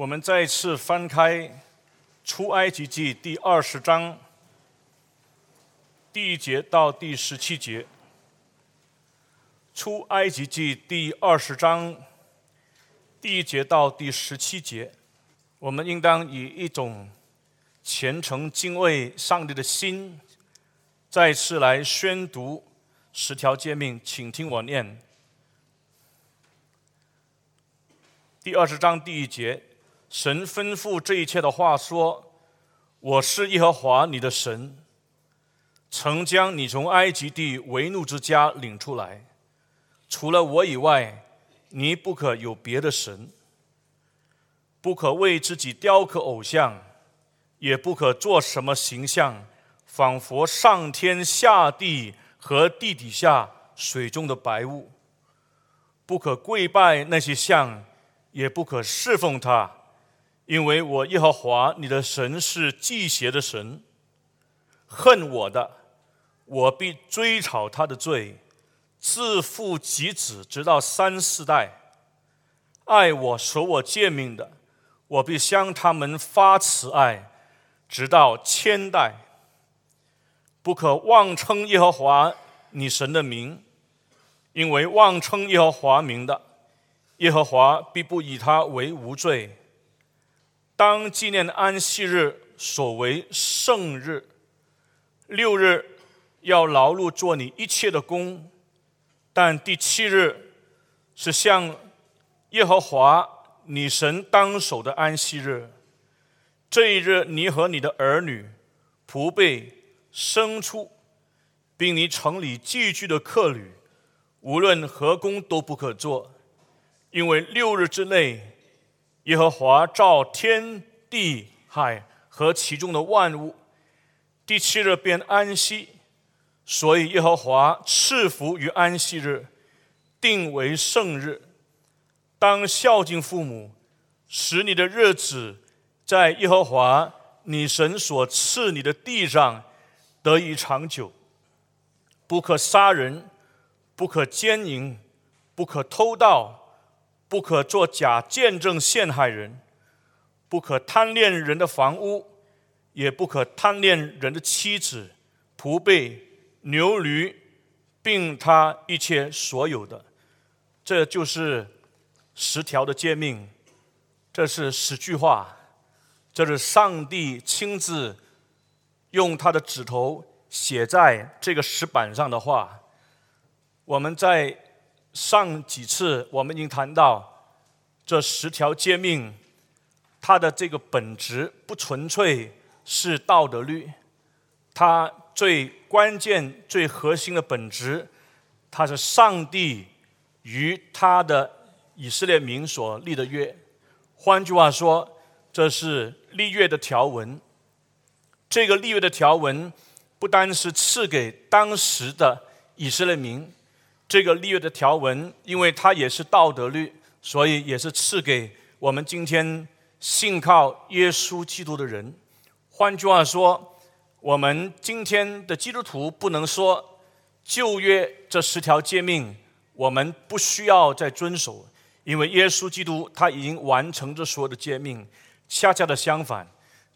我们再次翻开《出埃及记》第二十章第一节到第十七节，《出埃及记》第二十章第一节到第十七节，我们应当以一种虔诚敬畏上帝的心，再次来宣读十条诫命，请听我念。第二十章第一节，神吩咐这一切的话说：“我是耶和华你的神，曾将你从埃及地为奴之家领出来。除了我以外，你不可有别的神，不可为自己雕刻偶像，也不可做什么形象，仿佛上天下地和地底下水中的白雾。不可跪拜那些像。”也不可侍奉他，因为我耶和华你的神是祭邪的神。恨我的，我必追讨他的罪，自父及子，直到三四代；爱我、守我诫命的，我必向他们发慈爱，直到千代。不可妄称耶和华你神的名，因为妄称耶和华名的。耶和华必不以他为无罪。当纪念安息日，所为圣日。六日要劳碌做你一切的工，但第七日是向耶和华你神当守的安息日。这一日，你和你的儿女、仆婢、牲畜，并你城里寄居的客旅，无论何工都不可做。因为六日之内，耶和华造天地海和其中的万物，第七日便安息，所以耶和华赐福于安息日，定为圣日。当孝敬父母，使你的日子在耶和华你神所赐你的地上得以长久。不可杀人，不可奸淫，不可偷盗。不可作假见证陷害人，不可贪恋人的房屋，也不可贪恋人的妻子、仆婢、牛驴，并他一切所有的。这就是十条的诫命，这是十句话，这是上帝亲自用他的指头写在这个石板上的话。我们在。上几次我们已经谈到，这十条诫命，它的这个本质不纯粹是道德律，它最关键、最核心的本质，它是上帝与他的以色列民所立的约。换句话说，这是立约的条文。这个立约的条文，不单是赐给当时的以色列民。这个立约的条文，因为它也是道德律，所以也是赐给我们今天信靠耶稣基督的人。换句话说，我们今天的基督徒不能说旧约这十条诫命我们不需要再遵守，因为耶稣基督他已经完成这所有的诫命。恰恰的相反，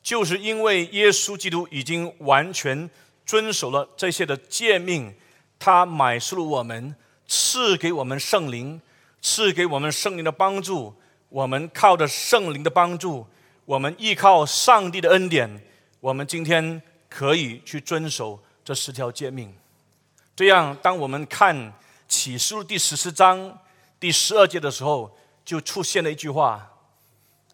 就是因为耶稣基督已经完全遵守了这些的诫命，他买赎了我们。赐给我们圣灵，赐给我们圣灵的帮助。我们靠着圣灵的帮助，我们依靠上帝的恩典，我们今天可以去遵守这十条诫命。这样，当我们看启示录第十四章第十二节的时候，就出现了一句话：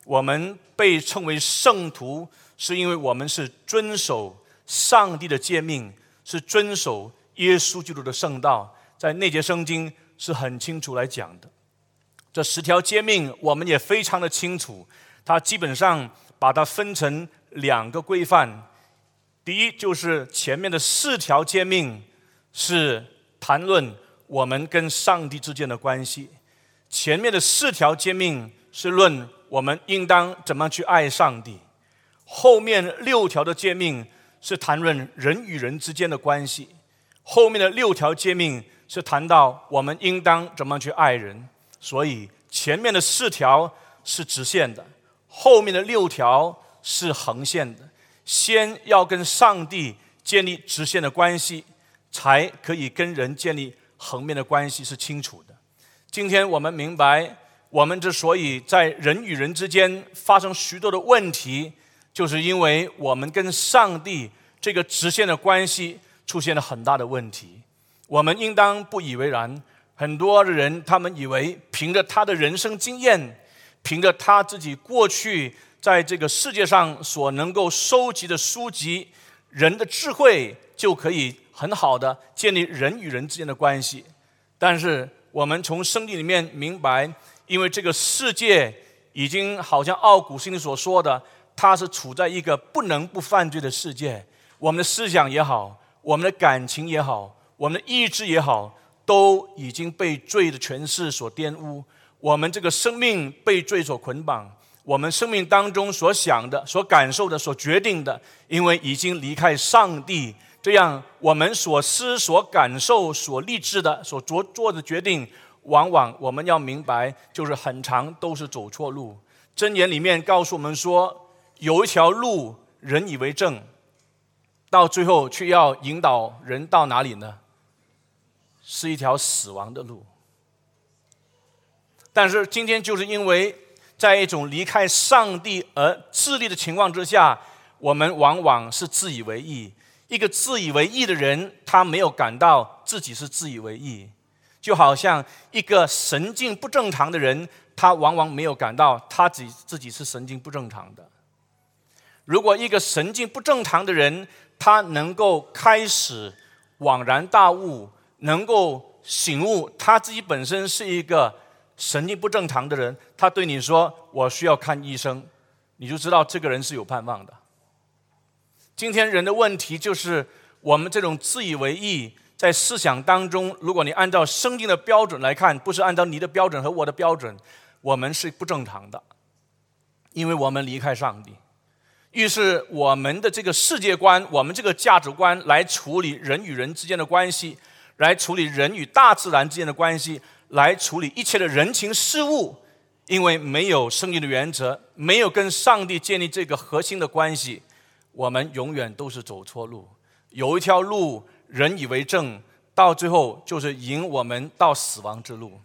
我们被称为圣徒，是因为我们是遵守上帝的诫命，是遵守耶稣基督的圣道。在那节圣经是很清楚来讲的，这十条诫命我们也非常的清楚。它基本上把它分成两个规范。第一就是前面的四条诫命是谈论我们跟上帝之间的关系，前面的四条诫命是论我们应当怎么去爱上帝，后面六条的诫命是谈论人与人之间的关系，后面的六条诫命。是谈到我们应当怎么去爱人，所以前面的四条是直线的，后面的六条是横线的。先要跟上帝建立直线的关系，才可以跟人建立横面的关系，是清楚的。今天我们明白，我们之所以在人与人之间发生许多的问题，就是因为我们跟上帝这个直线的关系出现了很大的问题。我们应当不以为然。很多的人，他们以为凭着他的人生经验，凭着他自己过去在这个世界上所能够收集的书籍、人的智慧，就可以很好的建立人与人之间的关系。但是，我们从圣经里面明白，因为这个世界已经好像奥古斯丁所说的，他是处在一个不能不犯罪的世界。我们的思想也好，我们的感情也好，我们的意志也好。都已经被罪的权势所玷污，我们这个生命被罪所捆绑，我们生命当中所想的、所感受的、所决定的，因为已经离开上帝，这样我们所思、所感受、所立志的、所做做的决定，往往我们要明白，就是很长都是走错路。箴言里面告诉我们说，有一条路人以为正，到最后却要引导人到哪里呢？是一条死亡的路，但是今天就是因为在一种离开上帝而自立的情况之下，我们往往是自以为意。一个自以为意的人，他没有感到自己是自以为意，就好像一个神经不正常的人，他往往没有感到他自自己是神经不正常的。如果一个神经不正常的人，他能够开始恍然大悟。能够醒悟，他自己本身是一个神经不正常的人，他对你说：“我需要看医生。”你就知道这个人是有盼望的。今天人的问题就是，我们这种自以为意，在思想当中，如果你按照圣经的标准来看，不是按照你的标准和我的标准，我们是不正常的，因为我们离开上帝。于是，我们的这个世界观，我们这个价值观来处理人与人之间的关系。来处理人与大自然之间的关系，来处理一切的人情事物，因为没有生命的原则，没有跟上帝建立这个核心的关系，我们永远都是走错路。有一条路，人以为正，到最后就是引我们到死亡之路。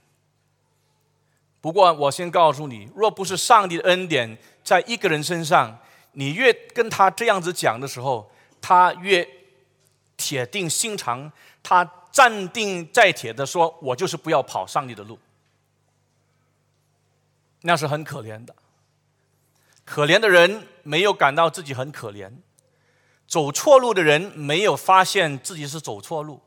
不过，我先告诉你，若不是上帝的恩典在一个人身上，你越跟他这样子讲的时候，他越铁定心肠，他。站定在铁的说：“我就是不要跑上帝的路。”那是很可怜的。可怜的人没有感到自己很可怜，走错路的人没有发现自己是走错路。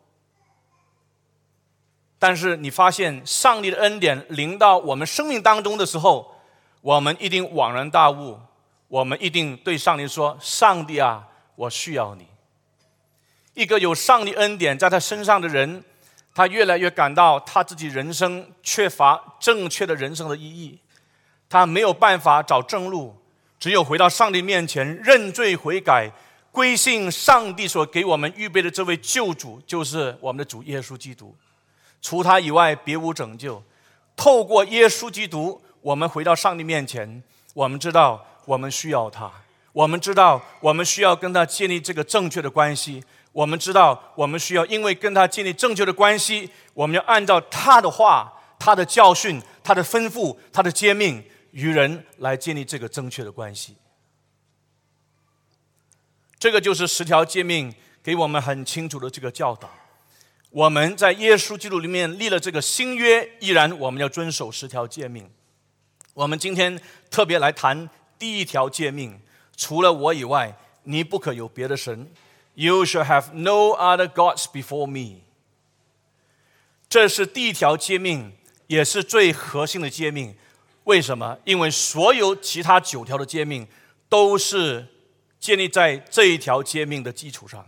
但是你发现上帝的恩典临到我们生命当中的时候，我们一定恍然大悟，我们一定对上帝说：“上帝啊，我需要你。”一个有上帝恩典在他身上的人，他越来越感到他自己人生缺乏正确的人生的意义，他没有办法找正路，只有回到上帝面前认罪悔改，归信上帝所给我们预备的这位救主，就是我们的主耶稣基督。除他以外，别无拯救。透过耶稣基督，我们回到上帝面前，我们知道我们需要他，我们知道我们需要跟他建立这个正确的关系。我们知道，我们需要因为跟他建立正确的关系，我们要按照他的话、他的教训、他的吩咐、他的诫命，与人来建立这个正确的关系。这个就是十条诫命给我们很清楚的这个教导。我们在耶稣基督里面立了这个新约，依然我们要遵守十条诫命。我们今天特别来谈第一条诫命：除了我以外，你不可有别的神。You shall have no other gods before me。这是第一条诫命，也是最核心的诫命。为什么？因为所有其他九条的诫命都是建立在这一条诫命的基础上。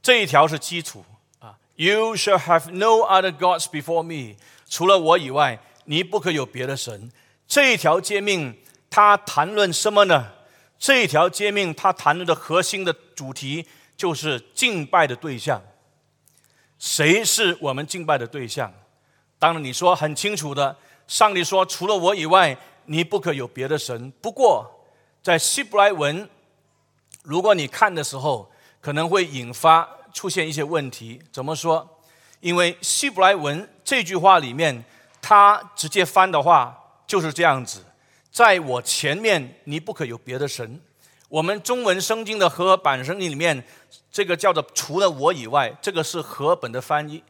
这一条是基础啊。You shall have no other gods before me。除了我以外，你不可有别的神。这一条诫命，它谈论什么呢？这一条诫命，它谈论的核心的主题。就是敬拜的对象，谁是我们敬拜的对象？当然，你说很清楚的，上帝说，除了我以外，你不可有别的神。不过，在希伯来文，如果你看的时候，可能会引发出现一些问题。怎么说？因为希伯来文这句话里面，它直接翻的话就是这样子：在我前面，你不可有别的神。我们中文圣经的和合本圣经里面，这个叫做“除了我以外”，这个是和本的翻译。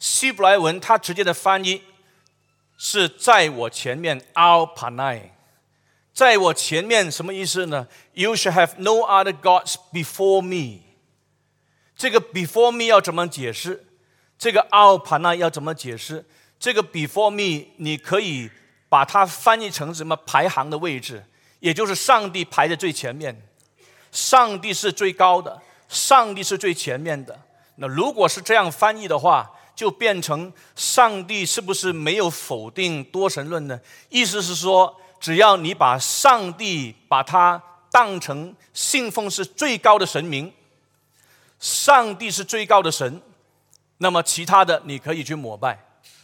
希伯来文它直接的翻译是在我前面 “al panai”，在我前面什么意思呢？“You should have no other gods before me。”这个 “before me” 要怎么解释？这个 “al panai” 要怎么解释？这个 “before me” 你可以把它翻译成什么排行的位置？也就是上帝排在最前面，上帝是最高的，上帝是最前面的。那如果是这样翻译的话，就变成上帝是不是没有否定多神论呢？意思是说，只要你把上帝把它当成信奉是最高的神明，上帝是最高的神，那么其他的你可以去膜拜，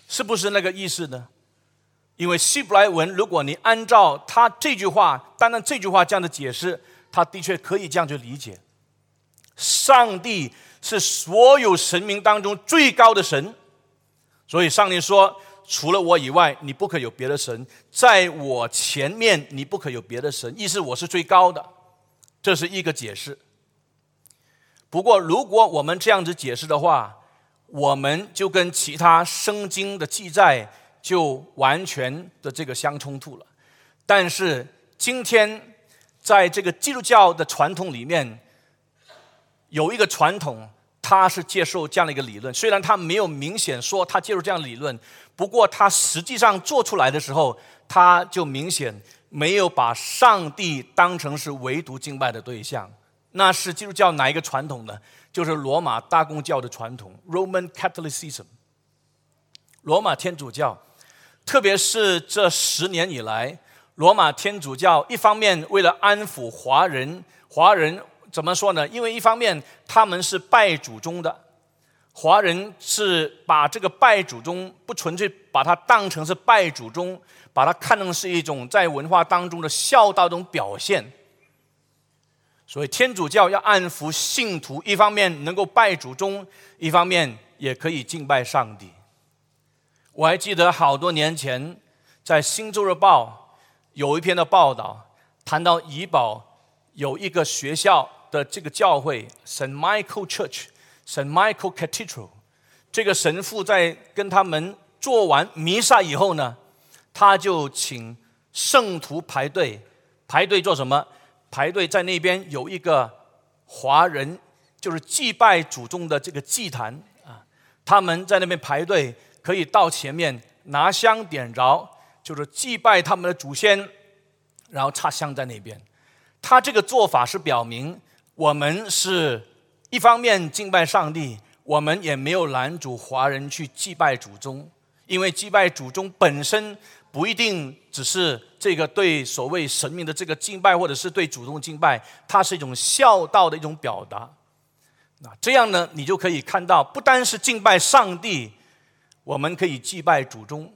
是不是那个意思呢？因为希伯来文，如果你按照他这句话，单单这句话这样的解释，他的确可以这样去理解：上帝是所有神明当中最高的神，所以上帝说，除了我以外，你不可有别的神；在我前面，你不可有别的神。意思我是最高的，这是一个解释。不过，如果我们这样子解释的话，我们就跟其他圣经的记载。就完全的这个相冲突了，但是今天在这个基督教的传统里面，有一个传统，他是接受这样的一个理论。虽然他没有明显说他接受这样的理论，不过他实际上做出来的时候，他就明显没有把上帝当成是唯独敬拜的对象。那是基督教哪一个传统呢？就是罗马大公教的传统 （Roman Catholicism），罗马天主教。特别是这十年以来，罗马天主教一方面为了安抚华人，华人怎么说呢？因为一方面他们是拜祖宗的，华人是把这个拜祖宗不纯粹把它当成是拜祖宗，把它看成是一种在文化当中的孝道中表现。所以天主教要安抚信徒，一方面能够拜祖宗，一方面也可以敬拜上帝。我还记得好多年前，在《新洲日报》有一篇的报道，谈到怡保有一个学校的这个教会 Saint Michael Church、Saint Michael Cathedral，这个神父在跟他们做完弥撒以后呢，他就请圣徒排队，排队做什么？排队在那边有一个华人，就是祭拜祖宗的这个祭坛啊，他们在那边排队。可以到前面拿香点着，就是祭拜他们的祖先，然后插香在那边。他这个做法是表明，我们是一方面敬拜上帝，我们也没有拦阻华人去祭拜祖宗，因为祭拜祖宗本身不一定只是这个对所谓神明的这个敬拜，或者是对祖宗敬拜，它是一种孝道的一种表达。那这样呢，你就可以看到，不单是敬拜上帝。我们可以祭拜祖宗，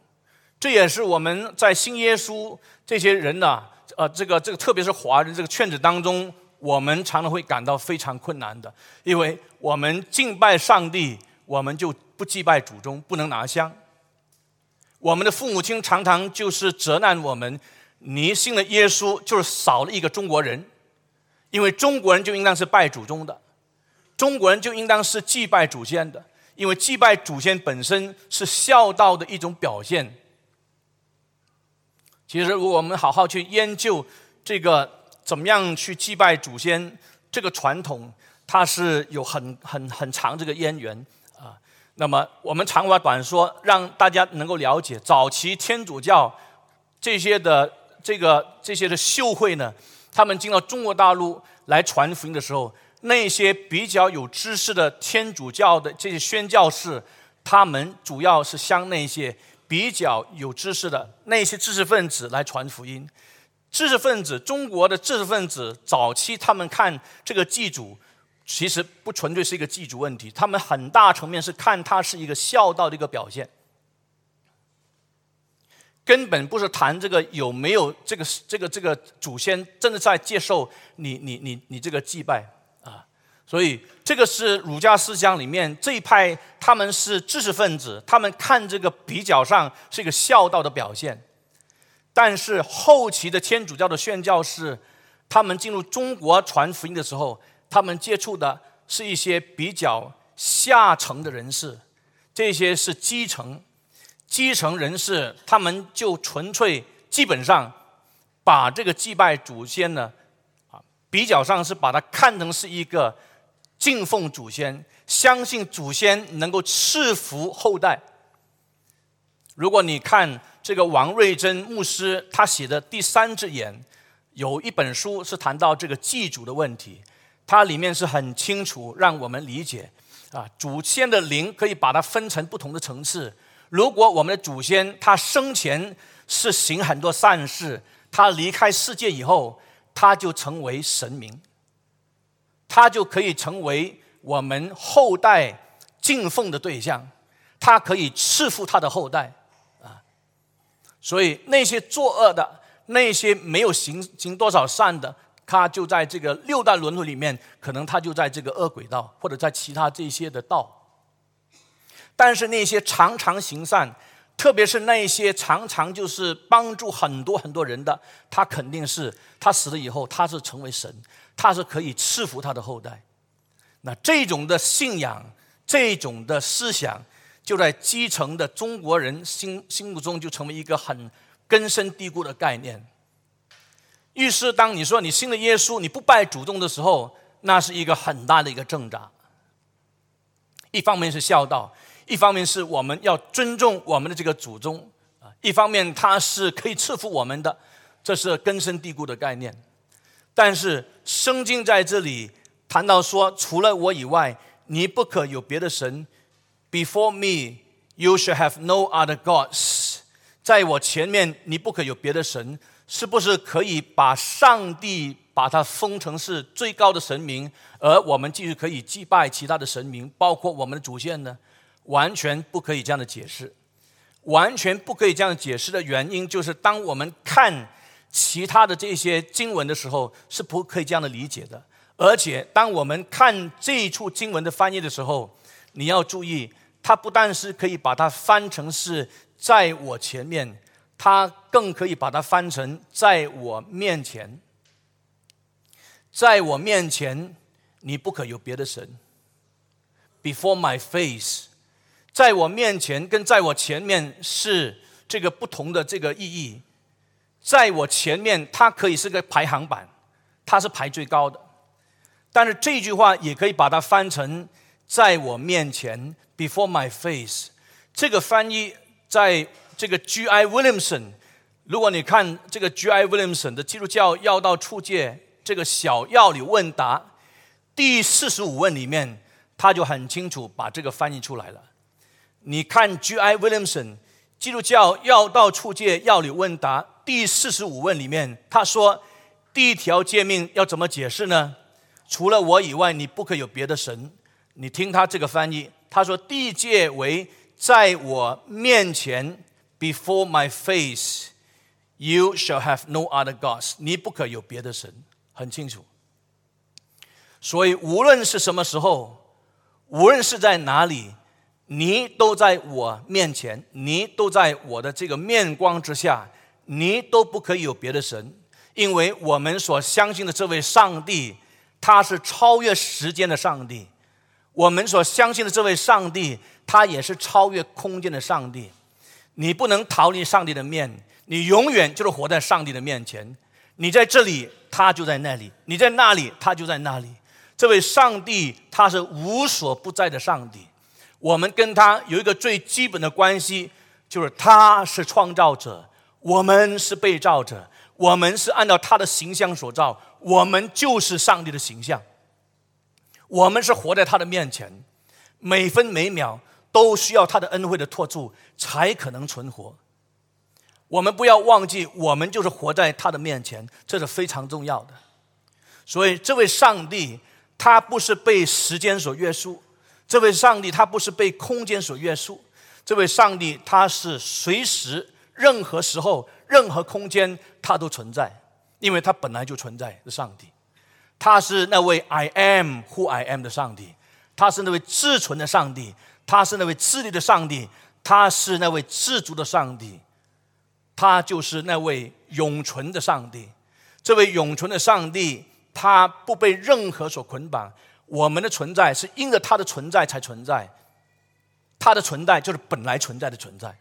这也是我们在新耶稣这些人呢，呃，这个这个，特别是华人这个圈子当中，我们常常会感到非常困难的，因为我们敬拜上帝，我们就不祭拜祖宗，不能拿香。我们的父母亲常常就是责难我们：你信了耶稣，就是少了一个中国人，因为中国人就应当是拜祖宗的，中国人就应当是祭拜祖先的。因为祭拜祖先本身是孝道的一种表现。其实，如果我们好好去研究这个怎么样去祭拜祖先这个传统，它是有很很很长这个渊源啊。那么，我们长话短说，让大家能够了解早期天主教这些的这个这些的秀会呢，他们进到中国大陆来传福音的时候。那些比较有知识的天主教的这些宣教士，他们主要是向那些比较有知识的那些知识分子来传福音。知识分子，中国的知识分子早期他们看这个祭祖，其实不纯粹是一个祭祖问题，他们很大层面是看它是一个孝道的一个表现。根本不是谈这个有没有这个这个这个祖先真的在接受你你你你这个祭拜，所以这个是儒家思想里面这一派，他们是知识分子，他们看这个比较上是一个孝道的表现，但是后期的天主教的宣教士，他们进入中国传福音的时候，他们接触的是一些比较下层的人士，这些是基层。基层人士，他们就纯粹基本上把这个祭拜祖先呢，啊，比较上是把它看成是一个敬奉祖先，相信祖先能够赐福后代。如果你看这个王瑞珍牧师他写的第三只眼，有一本书是谈到这个祭祖的问题，它里面是很清楚让我们理解啊，祖先的灵可以把它分成不同的层次。如果我们的祖先他生前是行很多善事，他离开世界以后，他就成为神明，他就可以成为我们后代敬奉的对象，他可以赐福他的后代啊。所以那些作恶的，那些没有行行多少善的，他就在这个六代轮回里面，可能他就在这个恶鬼道，或者在其他这些的道。但是那些常常行善，特别是那一些常常就是帮助很多很多人的，他肯定是他死了以后，他是成为神，他是可以赐福他的后代。那这种的信仰，这种的思想，就在基层的中国人心心目中就成为一个很根深蒂固的概念。于是，当你说你信了耶稣，你不拜祖宗的时候，那是一个很大的一个挣扎。一方面是孝道。一方面是我们要尊重我们的这个祖宗啊，一方面他是可以赐福我们的，这是根深蒂固的概念。但是圣经在这里谈到说，除了我以外，你不可有别的神。Before me, you shall have no other gods。在我前面，你不可有别的神。是不是可以把上帝把它封成是最高的神明，而我们继续可以祭拜其他的神明，包括我们的祖先呢？完全不可以这样的解释，完全不可以这样解释的原因就是，当我们看其他的这些经文的时候，是不可以这样的理解的。而且，当我们看这一处经文的翻译的时候，你要注意，它不但是可以把它翻成是在我前面，它更可以把它翻成在我面前，在我面前，你不可有别的神。Before my face。在我面前跟在我前面是这个不同的这个意义。在我前面，它可以是个排行榜，它是排最高的。但是这句话也可以把它翻成“在我面前 ”（Before my face）。这个翻译在这个 G.I. Williamson，如果你看这个 G.I. Williamson 的《基督教要道出界》这个小要理问答第四十五问里面，他就很清楚把这个翻译出来了。你看，G.I. Williamson《基督教要道处界要理问答》第四十五问里面，他说：“第一条诫命要怎么解释呢？除了我以外，你不可有别的神。”你听他这个翻译，他说：“地界为在我面前，before my face，you shall have no other gods。你不可有别的神。”很清楚。所以，无论是什么时候，无论是在哪里。你都在我面前，你都在我的这个面光之下，你都不可以有别的神，因为我们所相信的这位上帝，他是超越时间的上帝；我们所相信的这位上帝，他也是超越空间的上帝。你不能逃离上帝的面，你永远就是活在上帝的面前。你在这里，他就在那里；你在那里，他就在那里。这位上帝，他是无所不在的上帝。我们跟他有一个最基本的关系，就是他是创造者，我们是被造者，我们是按照他的形象所造，我们就是上帝的形象。我们是活在他的面前，每分每秒都需要他的恩惠的托住，才可能存活。我们不要忘记，我们就是活在他的面前，这是非常重要的。所以，这位上帝他不是被时间所约束。这位上帝他不是被空间所约束，这位上帝他是随时任何时候、任何空间，他都存在，因为他本来就存在的上帝。他是那位 I am who I am 的上帝，他是那位至存的上帝，他是那位智力的上帝，他是那位自足的上帝，他就是那位永存的上帝。这位永存的上帝，他不被任何所捆绑。我们的存在是因着他的存在才存在，他的存在就是本来存在的存在。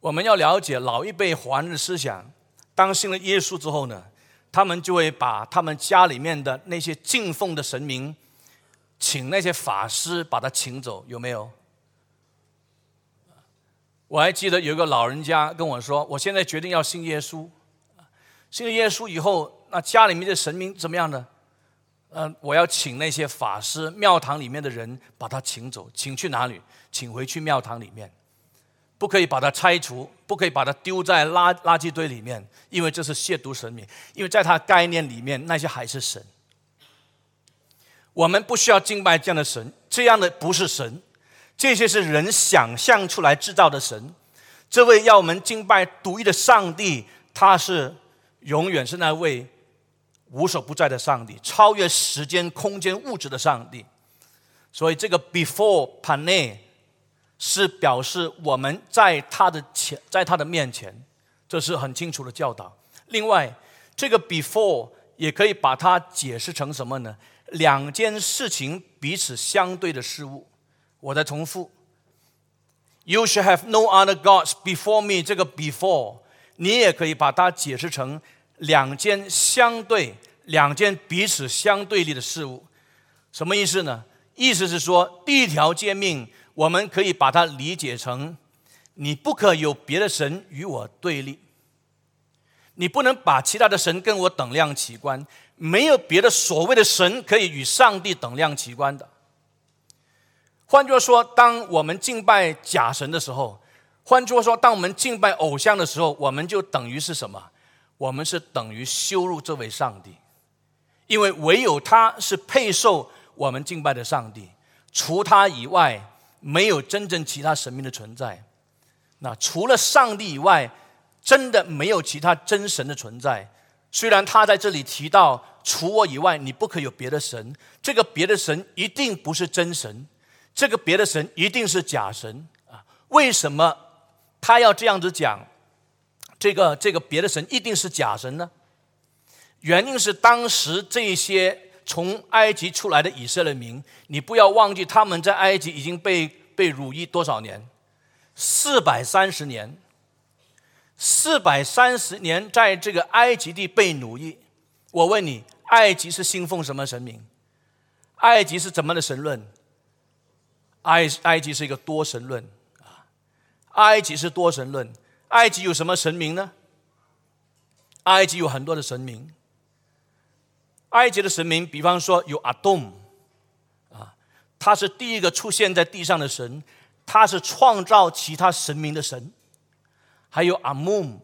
我们要了解老一辈华人的思想，当信了耶稣之后呢，他们就会把他们家里面的那些敬奉的神明，请那些法师把他请走，有没有？我还记得有一个老人家跟我说：“我现在决定要信耶稣，信了耶稣以后。”那家里面的神明怎么样呢？嗯，我要请那些法师、庙堂里面的人把他请走，请去哪里？请回去庙堂里面，不可以把它拆除，不可以把它丢在垃垃圾堆里面，因为这是亵渎神明。因为在他概念里面，那些还是神。我们不需要敬拜这样的神，这样的不是神，这些是人想象出来制造的神。这位要我们敬拜独一的上帝，他是永远是那位。无所不在的上帝，超越时间、空间、物质的上帝。所以，这个 before pane 是表示我们在他的前，在他的面前，这是很清楚的教导。另外，这个 before 也可以把它解释成什么呢？两件事情彼此相对的事物。我再重复：You should have no other gods before me。这个 before 你也可以把它解释成。两件相对、两件彼此相对立的事物，什么意思呢？意思是说，第一条诫命，我们可以把它理解成：你不可有别的神与我对立，你不能把其他的神跟我等量齐观，没有别的所谓的神可以与上帝等量齐观的。换句话说，当我们敬拜假神的时候，换句话说，当我们敬拜偶像的时候，我们就等于是什么？我们是等于羞辱这位上帝，因为唯有他是配受我们敬拜的上帝，除他以外，没有真正其他神明的存在。那除了上帝以外，真的没有其他真神的存在。虽然他在这里提到，除我以外，你不可有别的神，这个别的神一定不是真神，这个别的神一定是假神啊？为什么他要这样子讲？这个这个别的神一定是假神呢？原因是当时这些从埃及出来的以色列民，你不要忘记他们在埃及已经被被辱役多少年？四百三十年。四百三十年在这个埃及地被奴役。我问你，埃及是信奉什么神明？埃及是怎么的神论？埃埃及是一个多神论啊，埃及是多神论。埃及有什么神明呢？埃及有很多的神明。埃及的神明，比方说有阿东，啊，他是第一个出现在地上的神，他是创造其他神明的神。还有阿木，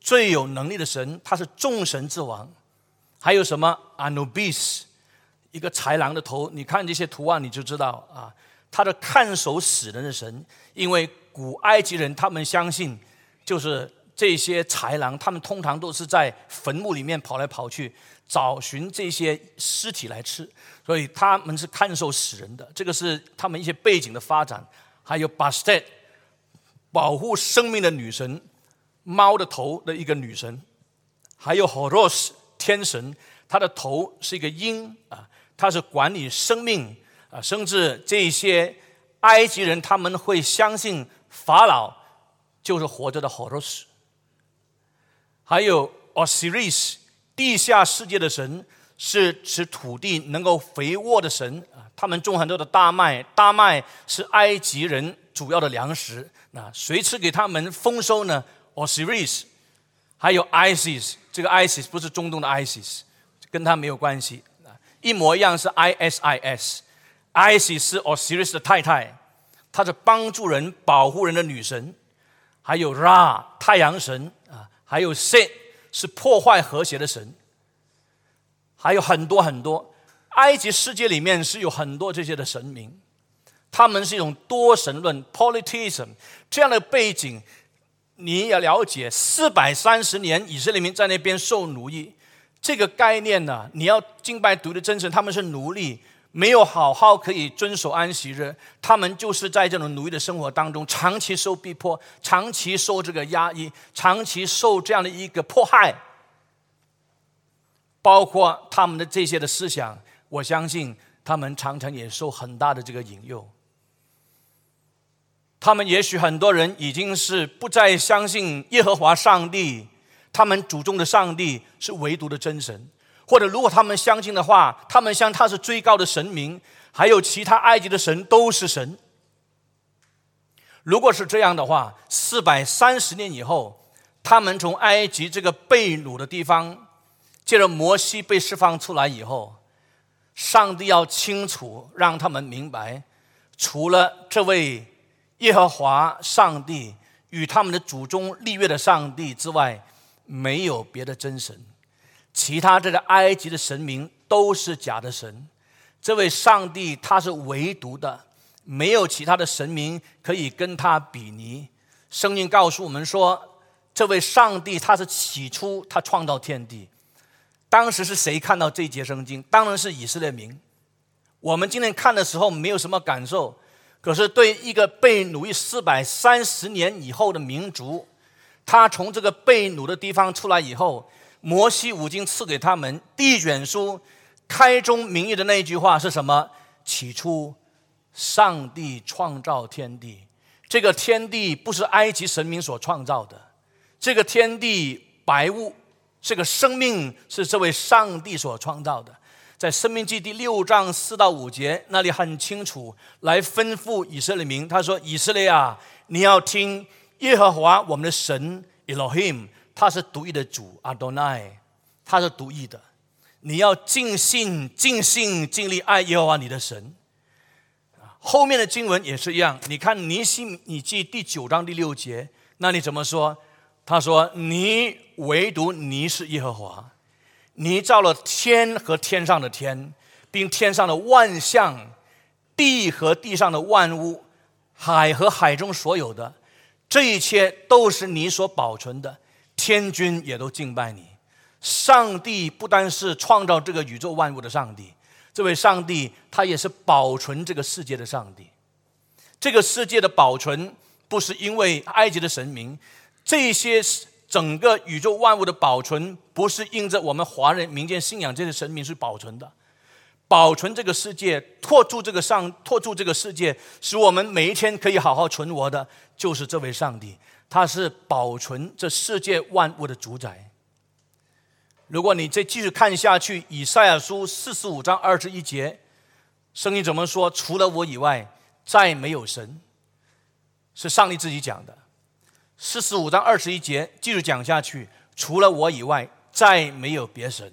最有能力的神，他是众神之王。还有什么阿努比斯，一个豺狼的头，你看这些图案你就知道啊，他的看守死人的神，因为古埃及人他们相信。就是这些豺狼，他们通常都是在坟墓里面跑来跑去，找寻这些尸体来吃，所以他们是看守死人的。这个是他们一些背景的发展。还有 Bastet，保护生命的女神，猫的头的一个女神。还有 Horus，天神，他的头是一个鹰啊，他是管理生命啊，甚至这些埃及人他们会相信法老。就是活着的 Horus，还有 Osiris，地下世界的神，是使土地能够肥沃的神啊。他们种很多的大麦，大麦是埃及人主要的粮食。那谁吃给他们丰收呢？Osiris，还有 Isis，这个 Isis 不是中东的 Isis，跟他没有关系啊，一模一样是 Isis。Isis 是 Osiris 的太太，她是帮助人、保护人的女神。还有 Ra 太阳神啊，还有 Set 是破坏和谐的神，还有很多很多。埃及世界里面是有很多这些的神明，他们是一种多神论 （polytheism） 这样的背景。你要了解，四百三十年以色列民在那边受奴役，这个概念呢，你要敬拜独一的真神，他们是奴隶，没有好好可以遵守安息日，他们就是在这种奴役的生活当中，长期受逼迫，长期受这个压抑，长期受这样的一个迫害，包括他们的这些的思想，我相信他们常常也受很大的这个引诱。他们也许很多人已经是不再相信耶和华上帝，他们祖宗的上帝是唯独的真神，或者如果他们相信的话，他们相他是最高的神明，还有其他埃及的神都是神。如果是这样的话，四百三十年以后，他们从埃及这个被掳的地方，借着摩西被释放出来以后，上帝要清楚让他们明白，除了这位。耶和华上帝与他们的祖宗立约的上帝之外，没有别的真神。其他这个埃及的神明都是假的神。这位上帝他是唯独的，没有其他的神明可以跟他比拟。圣经告诉我们说，这位上帝他是起初他创造天地。当时是谁看到这节圣经？当然是以色列民。我们今天看的时候没有什么感受。可是，对一个被奴役四百三十年以后的民族，他从这个被奴的地方出来以后，摩西五经赐给他们第一卷书开宗明义的那一句话是什么？起初，上帝创造天地。这个天地不是埃及神明所创造的，这个天地白雾，这个生命是这位上帝所创造的。在《生命记》第六章四到五节，那里很清楚来吩咐以色列民。他说：“以色列啊，你要听耶和华我们的神 Elohim，他是独一的主 Adonai，他是独一的。你要尽心、尽心、尽力爱耶和华你的神。”后面的经文也是一样。你看《尼西米记》第九章第六节，那你怎么说？他说：“你唯独你是耶和华。”你造了天和天上的天，并天上的万象，地和地上的万物，海和海中所有的，这一切都是你所保存的。天君也都敬拜你。上帝不单是创造这个宇宙万物的上帝，这位上帝他也是保存这个世界的上帝。这个世界的保存不是因为埃及的神明，这些整个宇宙万物的保存，不是因着我们华人民间信仰这些神明是保存的，保存这个世界，托住这个上，托住这个世界，使我们每一天可以好好存活的，就是这位上帝，他是保存这世界万物的主宰。如果你再继续看下去，以赛亚书四十五章二十一节，声音怎么说？除了我以外，再没有神，是上帝自己讲的。四十五章二十一节继续讲下去，除了我以外，再没有别神。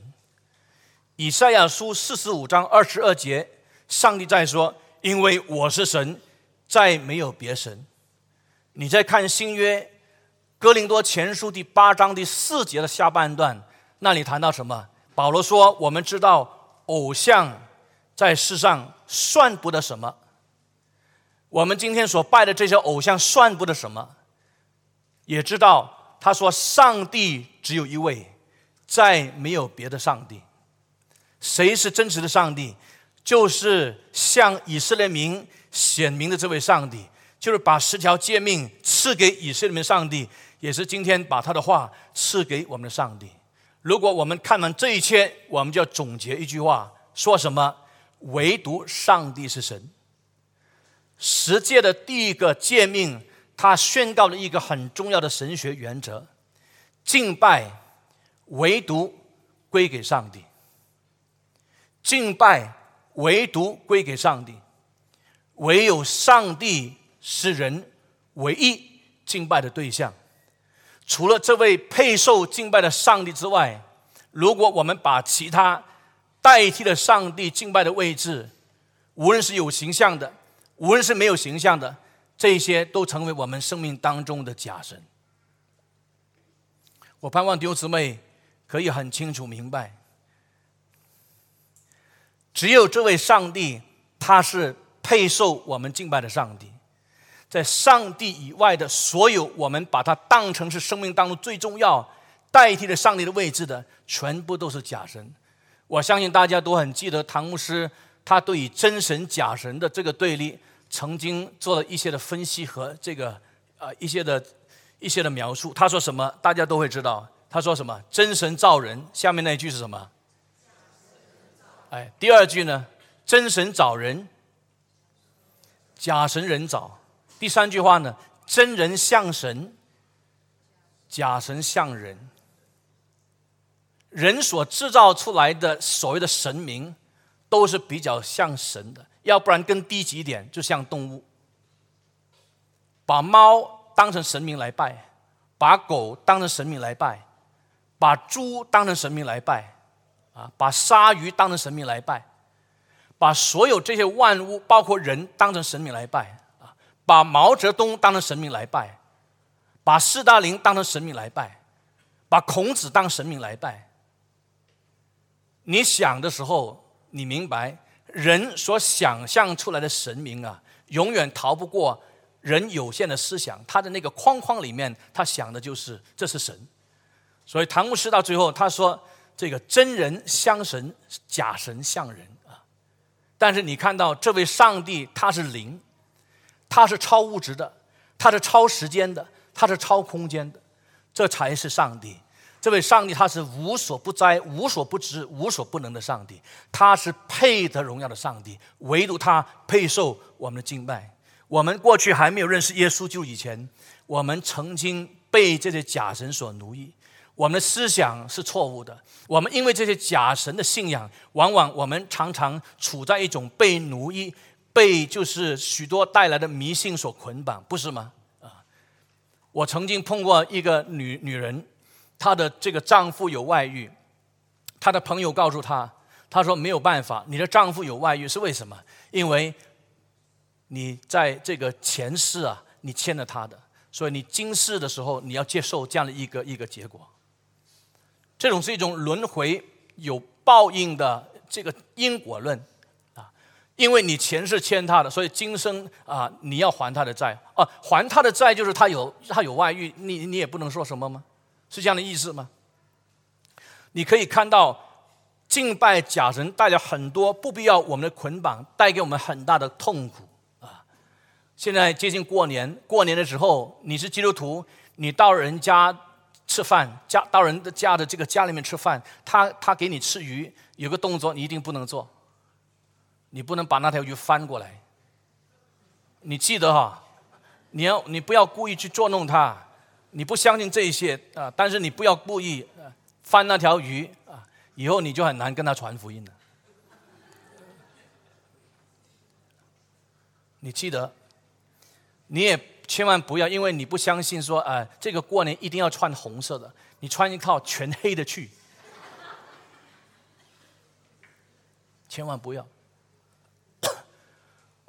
以赛亚书四十五章二十二节，上帝在说：“因为我是神，再没有别神。”你再看新约哥林多前书第八章第四节的下半段，那里谈到什么？保罗说：“我们知道偶像在世上算不得什么，我们今天所拜的这些偶像算不得什么。”也知道，他说：“上帝只有一位，再没有别的上帝。谁是真实的上帝？就是向以色列民显明的这位上帝，就是把十条诫命赐给以色列民上帝，也是今天把他的话赐给我们的上帝。如果我们看完这一切，我们就要总结一句话：说什么？唯独上帝是神。十诫的第一个诫命。”他宣告了一个很重要的神学原则：敬拜唯独归给上帝。敬拜唯独归给上帝，唯有上帝是人唯一敬拜的对象。除了这位配受敬拜的上帝之外，如果我们把其他代替了上帝敬拜的位置，无论是有形象的，无论是没有形象的。这些都成为我们生命当中的假神。我盼望弟兄姊妹可以很清楚明白，只有这位上帝，他是配受我们敬拜的上帝。在上帝以外的所有，我们把它当成是生命当中最重要、代替了上帝的位置的，全部都是假神。我相信大家都很记得唐牧师他对于真神假神的这个对立，曾经做了一些的分析和这个啊一些的一些的描述。他说什么？大家都会知道。他说什么？真神造人。下面那一句是什么？哎，第二句呢？真神找人，假神人找。第三句话呢？真人像神，假神像人。人所制造出来的所谓的神明，都是比较像神的，要不然更低级一点，就像动物。把猫当成神明来拜，把狗当成神明来拜，把猪当成神明来拜，啊，把鲨鱼当成神明来拜，把所有这些万物，包括人，当成神明来拜。把毛泽东当成神明来拜，把斯大林当成神明来拜，把孔子当神明来拜。你想的时候，你明白，人所想象出来的神明啊，永远逃不过人有限的思想。他的那个框框里面，他想的就是这是神。所以唐牧师到最后他说：“这个真人像神，假神像人啊。”但是你看到这位上帝，他是灵。它是超物质的，它是超时间的，它是超空间的，这才是上帝。这位上帝他是无所不在、无所不知、无所不能的上帝，他是配得荣耀的上帝，唯独他配受我们的敬拜。我们过去还没有认识耶稣就以前，我们曾经被这些假神所奴役，我们的思想是错误的。我们因为这些假神的信仰，往往我们常常处在一种被奴役。被就是许多带来的迷信所捆绑，不是吗？啊，我曾经碰过一个女女人，她的这个丈夫有外遇，她的朋友告诉她，她说没有办法，你的丈夫有外遇是为什么？因为你在这个前世啊，你欠了他的，所以你今世的时候你要接受这样的一个一个结果。这种是一种轮回有报应的这个因果论。因为你前世欠他的，所以今生啊，你要还他的债啊，还他的债就是他有他有外遇，你你也不能说什么吗？是这样的意思吗？你可以看到敬拜假神带来很多不必要我们的捆绑，带给我们很大的痛苦啊！现在接近过年，过年的时候你是基督徒，你到人家吃饭，家到人的家的这个家里面吃饭，他他给你吃鱼，有个动作你一定不能做。你不能把那条鱼翻过来，你记得哈，你要你不要故意去捉弄它，你不相信这一些啊，但是你不要故意翻那条鱼啊，以后你就很难跟他传福音了。你记得，你也千万不要，因为你不相信说啊，这个过年一定要穿红色的，你穿一套全黑的去，千万不要。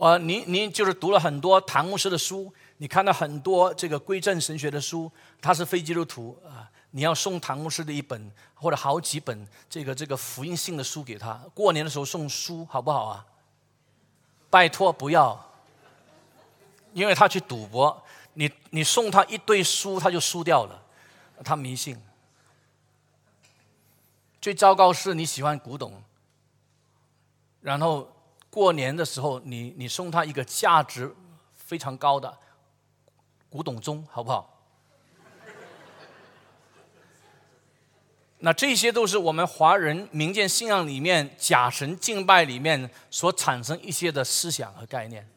呃，您您就是读了很多唐牧师的书，你看到很多这个归正神学的书，他是非基督徒啊，你要送唐牧师的一本或者好几本这个这个福音性的书给他，过年的时候送书好不好啊？拜托不要，因为他去赌博，你你送他一堆书他就输掉了，他迷信。最糟糕是你喜欢古董，然后。过年的时候，你你送他一个价值非常高的古董钟，好不好？那这些都是我们华人民间信仰里面假神敬拜里面所产生一些的思想和概念。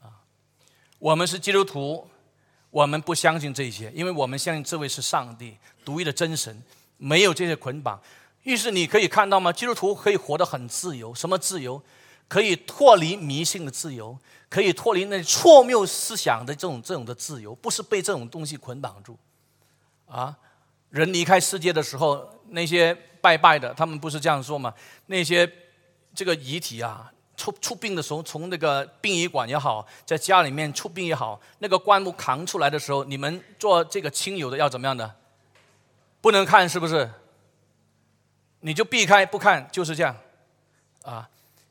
啊，我们是基督徒，我们不相信这些，因为我们相信这位是上帝独一的真神，没有这些捆绑。于是你可以看到吗？基督徒可以活得很自由，什么自由？可以脱离迷信的自由，可以脱离那错谬思想的这种这种的自由，不是被这种东西捆绑住。啊，人离开世界的时候，那些拜拜的，他们不是这样说吗？那些这个遗体啊，出出殡的时候，从那个殡仪馆也好，在家里面出殡也好，那个棺木扛出来的时候，你们做这个亲友的要怎么样的？不能看，是不是？你就避开不看，就是这样，啊。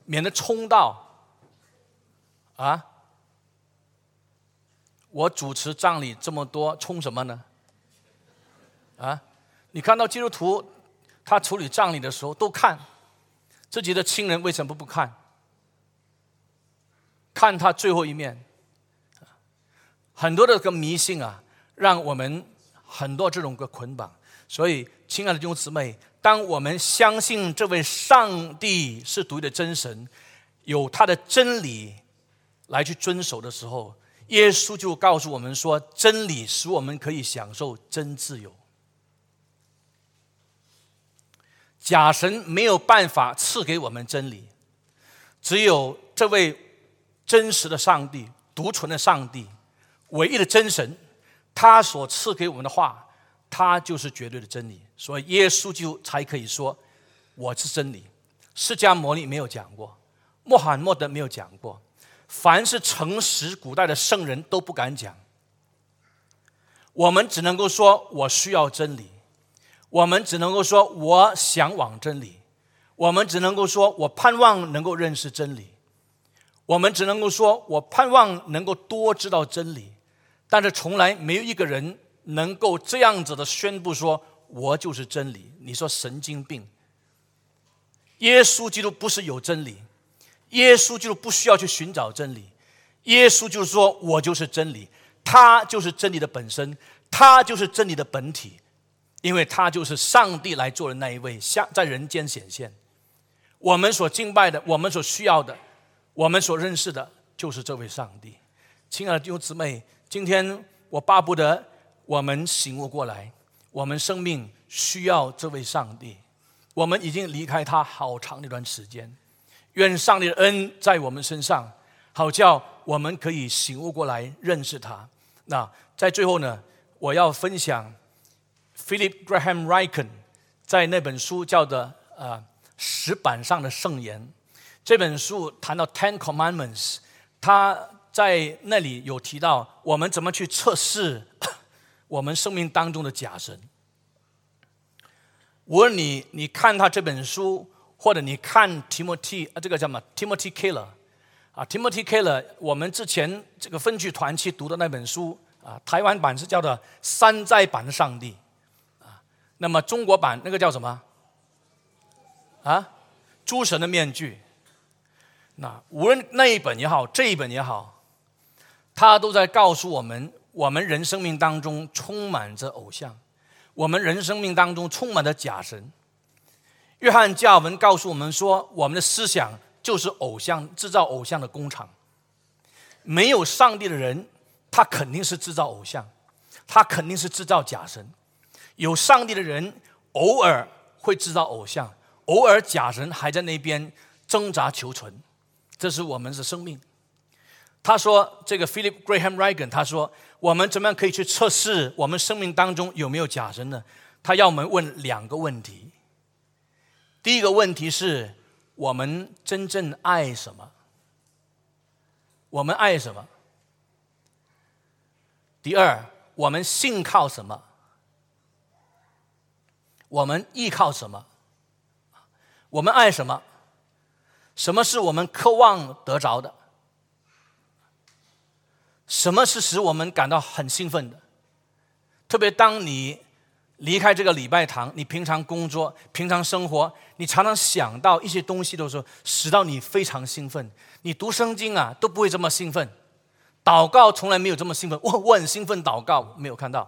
免得冲到，啊？我主持葬礼这么多，冲什么呢？啊？你看到基督徒他处理葬礼的时候都看自己的亲人，为什么不看？看他最后一面。很多的个迷信啊，让我们很多这种个捆绑。所以，亲爱的弟兄姊妹，当我们相信这位上帝是独一的真神，有他的真理来去遵守的时候，耶稣就告诉我们说：真理使我们可以享受真自由。假神没有办法赐给我们真理，只有这位真实的上帝、独存的上帝。唯一的真神，他所赐给我们的话，他就是绝对的真理。所以耶稣就才可以说：“我是真理。”释迦牟尼没有讲过，穆罕默德没有讲过，凡是诚实古代的圣人都不敢讲。我们只能够说：“我需要真理。”我们只能够说：“我向往真理。”我们只能够说：“我盼望能够认识真理。”我们只能够说：“我盼望能够多知道真理。”但是从来没有一个人能够这样子的宣布说：“我就是真理。”你说神经病？耶稣基督不是有真理，耶稣基督不需要去寻找真理，耶稣就是说我就是真理，他就是真理的本身，他就是真理的本体，因为他就是上帝来做的那一位，像在人间显现。我们所敬拜的，我们所需要的，我们所认识的，就是这位上帝。亲爱的弟兄姊妹。今天我巴不得我们醒悟过来，我们生命需要这位上帝。我们已经离开他好长一段时间，愿上帝的恩在我们身上，好叫我们可以醒悟过来，认识他。那在最后呢，我要分享 Philip Graham Ryken 在那本书叫做《啊石板上的圣言》这本书谈到 Ten Commandments，他。在那里有提到，我们怎么去测试我们生命当中的假神？无论你你看他这本书，或者你看 Timothy 啊，这个叫什么 Timothy Keller 啊，Timothy Keller，我们之前这个分剧团去读的那本书啊，台湾版是叫做《山寨版的上帝》啊，那么中国版那个叫什么？啊，诸神的面具。那无论那一本也好，这一本也好。他都在告诉我们：我们人生命当中充满着偶像，我们人生命当中充满着假神。约翰加尔文告诉我们说：我们的思想就是偶像制造偶像的工厂。没有上帝的人，他肯定是制造偶像，他肯定是制造假神。有上帝的人，偶尔会制造偶像，偶尔假神还在那边挣扎求存。这是我们的生命。他说：“这个 Philip Graham Regan，他说，我们怎么样可以去测试我们生命当中有没有假神呢？他要我们问两个问题。第一个问题是我们真正爱什么？我们爱什么？第二，我们信靠什么？我们依靠什么？我们爱什么？什么是我们渴望得着的？”什么是使我们感到很兴奋的？特别当你离开这个礼拜堂，你平常工作、平常生活，你常常想到一些东西的时候，使到你非常兴奋。你读圣经啊，都不会这么兴奋；祷告从来没有这么兴奋。我我很兴奋祷告，没有看到；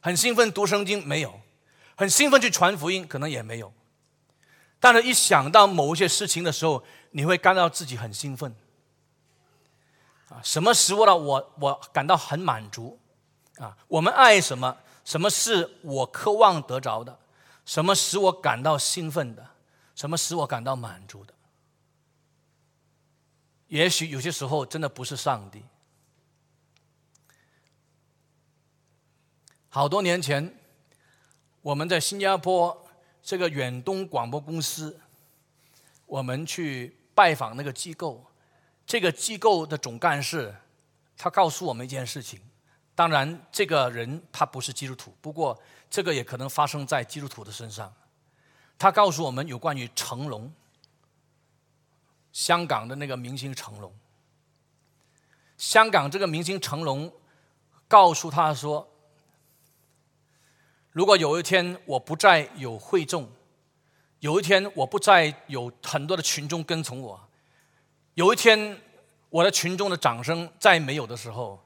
很兴奋读圣经，没有；很兴奋去传福音，可能也没有。但是，一想到某一些事情的时候，你会感到自己很兴奋。什么使我的我我感到很满足？啊，我们爱什么？什么是我渴望得着的？什么使我感到兴奋的？什么使我感到满足的？也许有些时候真的不是上帝。好多年前，我们在新加坡这个远东广播公司，我们去拜访那个机构。这个机构的总干事，他告诉我们一件事情。当然，这个人他不是基督徒，不过这个也可能发生在基督徒的身上。他告诉我们有关于成龙，香港的那个明星成龙。香港这个明星成龙告诉他说：“如果有一天我不再有会众，有一天我不再有很多的群众跟从我，有一天我的群众的掌声再没有的时候，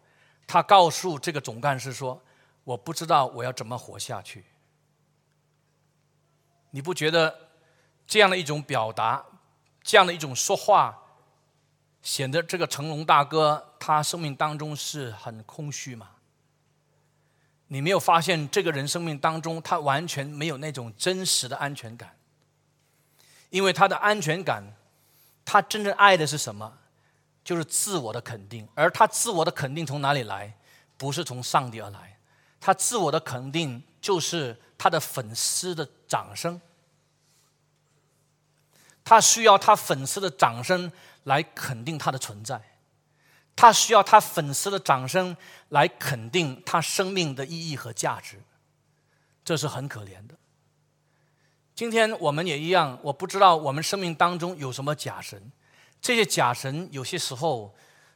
他告诉这个总干事说：‘我不知道我要怎么活下去。’你不觉得这样的一种表达，这样的一种说话，显得这个成龙大哥他生命当中是很空虚吗？你没有发现这个人生命当中他完全没有那种真实的安全感？因为他的安全感，他真正爱的是什么？就是自我的肯定。而他自我的肯定从哪里来？不是从上帝而来，他自我的肯定就是他的粉丝的掌声。他需要他粉丝的掌声来肯定他的存在，他需要他粉丝的掌声来肯定他生命的意义和价值。这是很可怜的。今天我们也一样，我不知道我们生命当中有什么假神，这些假神有些时候，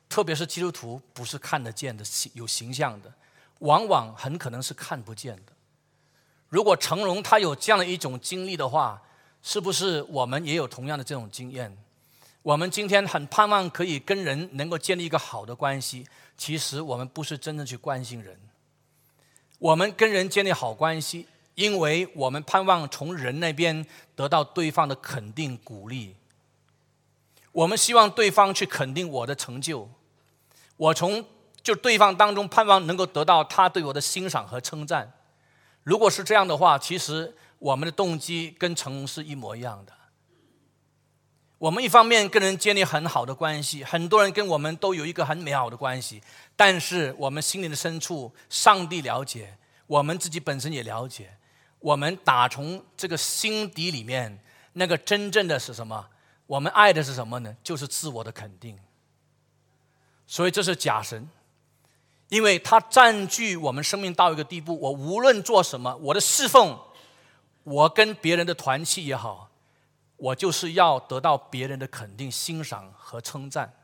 特别是基督徒不是看得见的、有形象的，往往很可能是看不见的。如果成龙他有这样的一种经历的话，是不是我们也有同样的这种经验？我们今天很盼望可以跟人能够建立一个好的关系，其实我们不是真正去关心人，我们跟人建立好关系。因为我们盼望从人那边得到对方的肯定鼓励，我们希望对方去肯定我的成就，我从就对方当中盼望能够得到他对我的欣赏和称赞。如果是这样的话，其实我们的动机跟成龙是一模一样的。我们一方面跟人建立很好的关系，很多人跟我们都有一个很美好的关系，但是我们心灵的深处，上帝了解，我们自己本身也了解。我们打从这个心底里面，那个真正的是什么？我们爱的是什么呢？就是自我的肯定。所以这是假神，因为他占据我们生命到一个地步，我无论做什么，我的侍奉，我跟别人的团契也好，我就是要得到别人的肯定、欣赏和称赞。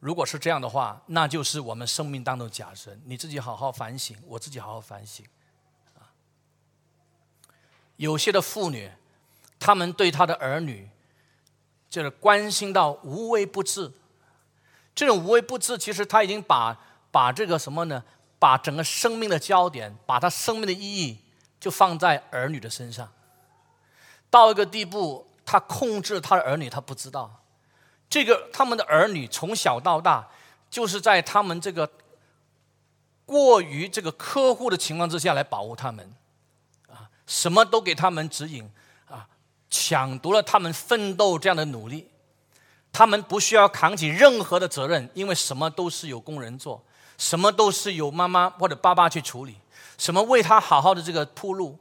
如果是这样的话，那就是我们生命当中假神。你自己好好反省，我自己好好反省。有些的妇女，他们对他的儿女，就是关心到无微不至。这种无微不至，其实他已经把把这个什么呢？把整个生命的焦点，把他生命的意义，就放在儿女的身上。到一个地步，他控制他的儿女，他不知道。这个他们的儿女从小到大，就是在他们这个过于这个呵护的情况之下来保护他们。什么都给他们指引，啊，抢夺了他们奋斗这样的努力，他们不需要扛起任何的责任，因为什么都是有工人做，什么都是有妈妈或者爸爸去处理，什么为他好好的这个铺路，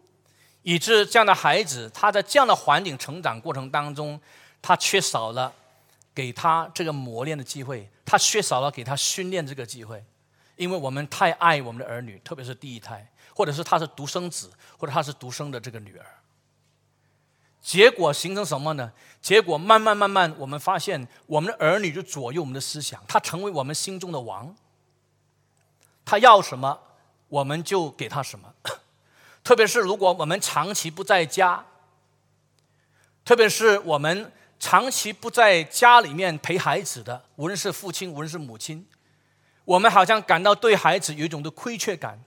以致这样的孩子他在这样的环境成长过程当中，他缺少了给他这个磨练的机会，他缺少了给他训练这个机会，因为我们太爱我们的儿女，特别是第一胎。或者是他是独生子，或者他是独生的这个女儿，结果形成什么呢？结果慢慢慢慢，我们发现我们的儿女就左右我们的思想，他成为我们心中的王。他要什么，我们就给他什么。特别是如果我们长期不在家，特别是我们长期不在家里面陪孩子的，无论是父亲，无论是母亲，我们好像感到对孩子有一种的亏缺感。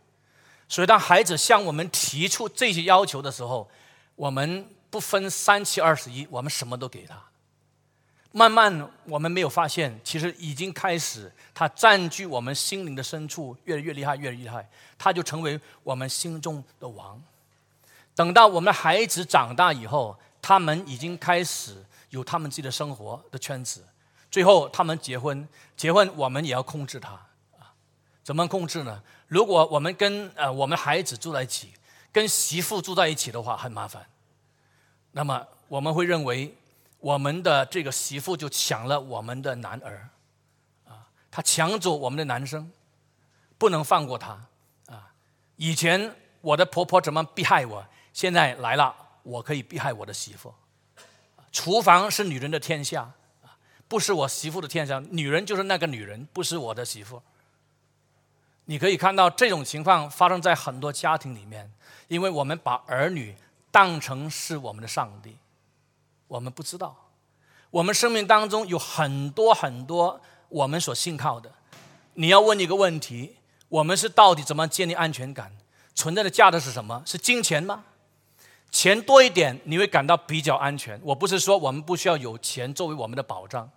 所以，当孩子向我们提出这些要求的时候，我们不分三七二十一，我们什么都给他。慢慢，我们没有发现，其实已经开始，他占据我们心灵的深处，越来越厉害，越来越厉害，他就成为我们心中的王。等到我们的孩子长大以后，他们已经开始有他们自己的生活的圈子，最后他们结婚，结婚我们也要控制他？怎么控制呢？如果我们跟呃我们孩子住在一起，跟媳妇住在一起的话，很麻烦。那么我们会认为，我们的这个媳妇就抢了我们的男儿，啊，他抢走我们的男生，不能放过他啊！以前我的婆婆怎么逼害我，现在来了，我可以逼害我的媳妇。厨房是女人的天下，不是我媳妇的天下，女人就是那个女人，不是我的媳妇。你可以看到这种情况发生在很多家庭里面，因为我们把儿女当成是我们的上帝，我们不知道，我们生命当中有很多很多我们所信靠的。你要问一个问题：我们是到底怎么建立安全感？存在的价值是什么？是金钱吗？钱多一点，你会感到比较安全。我不是说我们不需要有钱作为我们的保障，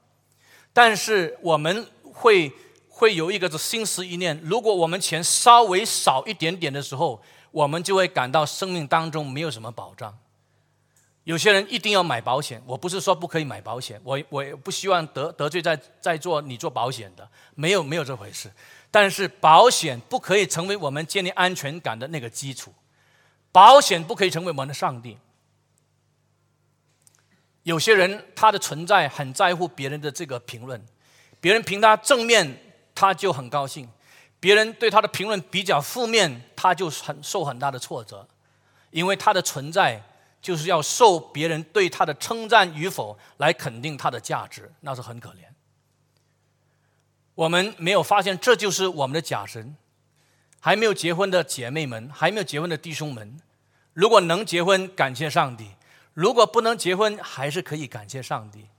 但是我们会会有一个是心思一念：如果我们钱稍微少一点点的时候，我们就会感到生命当中没有什么保障。有些人一定要买保险，我不是说不可以买保险，我我不希望得得罪在在做你做保险的，没有没有这回事。但是保险不可以成为我们建立安全感的那个基础。保险不可以成为我们的上帝。有些人他的存在很在乎别人的这个评论，别人评他正面他就很高兴，别人对他的评论比较负面，他就很受很大的挫折，因为他的存在就是要受别人对他的称赞与否来肯定他的价值，那是很可怜。我们没有发现这就是我们的假神。还没有结婚的姐妹们，还没有结婚的弟兄们，如果能结婚，感谢上帝；如果不能结婚，还是可以感谢上帝。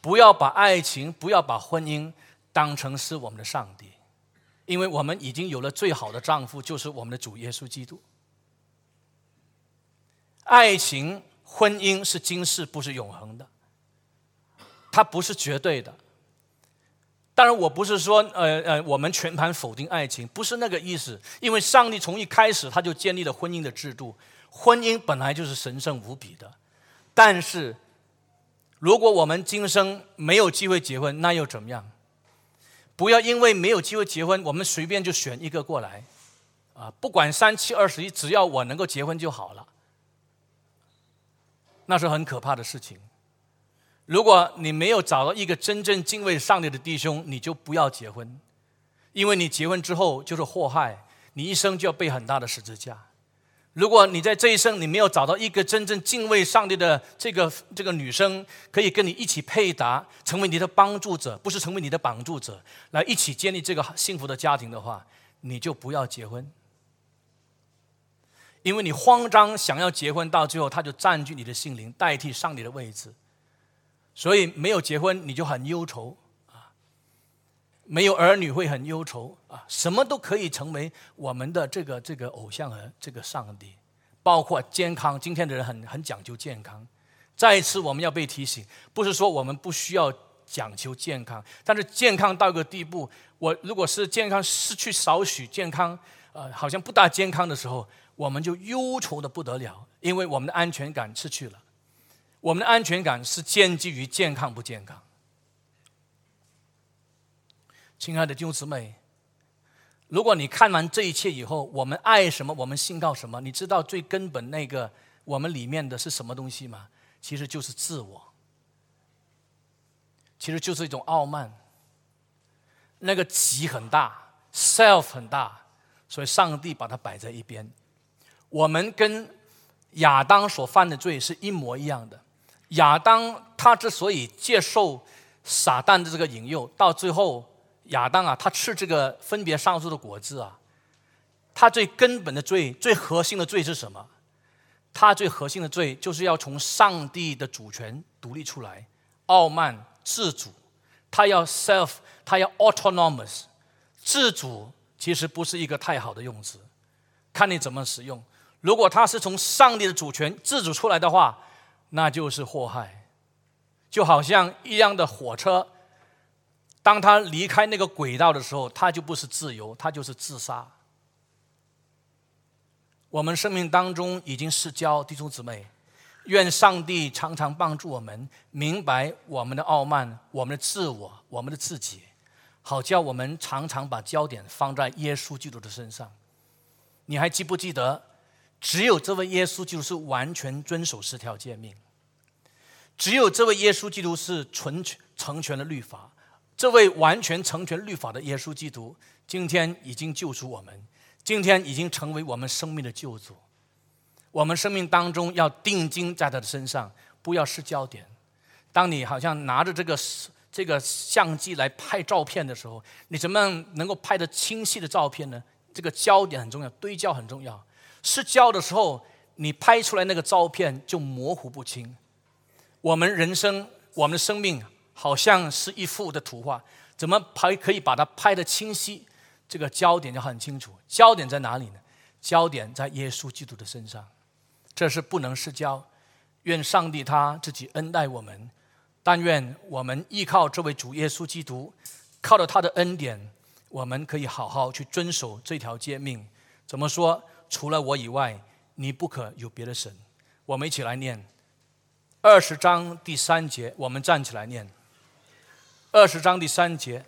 不要把爱情，不要把婚姻当成是我们的上帝，因为我们已经有了最好的丈夫，就是我们的主耶稣基督。爱情、婚姻是今世，不是永恒的，它不是绝对的。当然，我不是说，呃呃，我们全盘否定爱情，不是那个意思。因为上帝从一开始他就建立了婚姻的制度，婚姻本来就是神圣无比的。但是，如果我们今生没有机会结婚，那又怎么样？不要因为没有机会结婚，我们随便就选一个过来，啊，不管三七二十一，只要我能够结婚就好了，那是很可怕的事情。如果你没有找到一个真正敬畏上帝的弟兄，你就不要结婚，因为你结婚之后就是祸害，你一生就要背很大的十字架。如果你在这一生你没有找到一个真正敬畏上帝的这个这个女生，可以跟你一起配搭，成为你的帮助者，不是成为你的绑助者，来一起建立这个幸福的家庭的话，你就不要结婚，因为你慌张想要结婚，到最后他就占据你的心灵，代替上帝的位置。所以没有结婚你就很忧愁啊，没有儿女会很忧愁。啊，什么都可以成为我们的这个这个偶像和这个上帝，包括健康。今天的人很很讲究健康，再一次我们要被提醒，不是说我们不需要讲求健康，但是健康到一个地步，我如果是健康失去少许健康，呃，好像不大健康的时候，我们就忧愁的不得了，因为我们的安全感失去了。我们的安全感是建基于健康不健康。亲爱的弟兄姊妹，如果你看完这一切以后，我们爱什么，我们信靠什么？你知道最根本那个我们里面的是什么东西吗？其实就是自我，其实就是一种傲慢。那个己很大，self 很大，所以上帝把它摆在一边。我们跟亚当所犯的罪是一模一样的。亚当他之所以接受撒旦的这个引诱，到最后亚当啊，他吃这个分别上述的果子啊，他最根本的罪、最核心的罪是什么？他最核心的罪就是要从上帝的主权独立出来，傲慢自主，他要 self，他要 autonomous，自主其实不是一个太好的用词，看你怎么使用。如果他是从上帝的主权自主出来的话，那就是祸害，就好像一辆的火车，当他离开那个轨道的时候，他就不是自由，他就是自杀。我们生命当中已经是交弟兄姊妹，愿上帝常常帮助我们明白我们的傲慢、我们的自我、我们的自己，好叫我们常常把焦点放在耶稣基督的身上。你还记不记得？只有这位耶稣基督是完全遵守十条诫命，只有这位耶稣基督是纯成全了律法。这位完全成全律法的耶稣基督，今天已经救赎我们，今天已经成为我们生命的救主。我们生命当中要定睛在他的身上，不要失焦点。当你好像拿着这个这个相机来拍照片的时候，你怎么样能够拍得清晰的照片呢？这个焦点很重要，对焦很重要。失焦的时候，你拍出来那个照片就模糊不清。我们人生，我们的生命好像是一幅的图画，怎么拍可以把它拍得清晰？这个焦点就很清楚。焦点在哪里呢？焦点在耶稣基督的身上，这是不能失焦。愿上帝他自己恩待我们。但愿我们依靠这位主耶稣基督，靠着他的恩典，我们可以好好去遵守这条诫命。怎么说？除了我以外，你不可有别的神。我们一起来念二十章第三节。我们站起来念二十章第三节，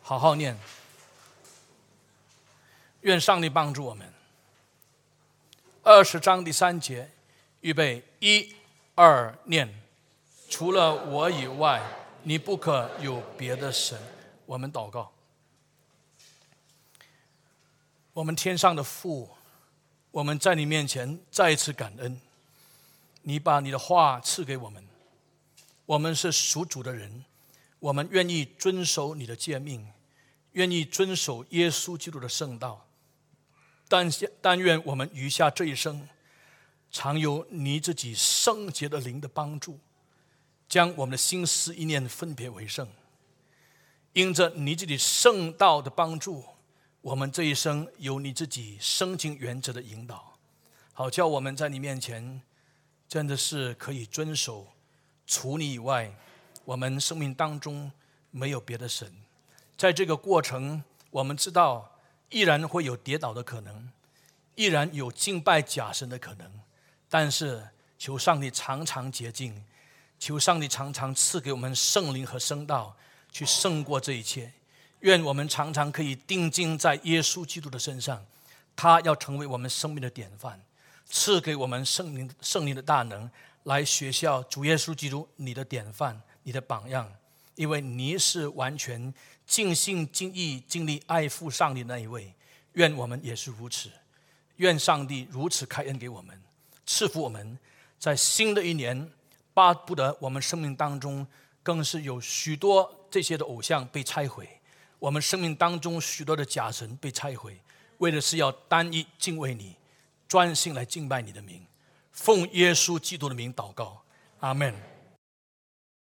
好好念。愿上帝帮助我们。二十章第三节，预备一。二念，除了我以外，你不可有别的神。我们祷告，我们天上的父，我们在你面前再次感恩，你把你的话赐给我们，我们是属主的人，我们愿意遵守你的诫命，愿意遵守耶稣基督的圣道，但但愿我们余下这一生。常有你自己圣洁的灵的帮助，将我们的心思意念分别为圣。因着你自己圣道的帮助，我们这一生有你自己生经原则的引导，好叫我们在你面前真的是可以遵守。除你以外，我们生命当中没有别的神。在这个过程，我们知道依然会有跌倒的可能，依然有敬拜假神的可能。但是，求上帝常常洁净，求上帝常常赐给我们圣灵和圣道，去胜过这一切。愿我们常常可以定睛在耶稣基督的身上，他要成为我们生命的典范，赐给我们圣灵圣灵的大能，来学校主耶稣基督你的典范，你的榜样。因为你是完全尽心尽意尽力爱父上帝那一位。愿我们也是如此。愿上帝如此开恩给我们。赐福我们，在新的一年，巴不得我们生命当中更是有许多这些的偶像被拆毁，我们生命当中许多的假神被拆毁，为的是要单一敬畏你，专心来敬拜你的名，奉耶稣基督的名祷告，阿门。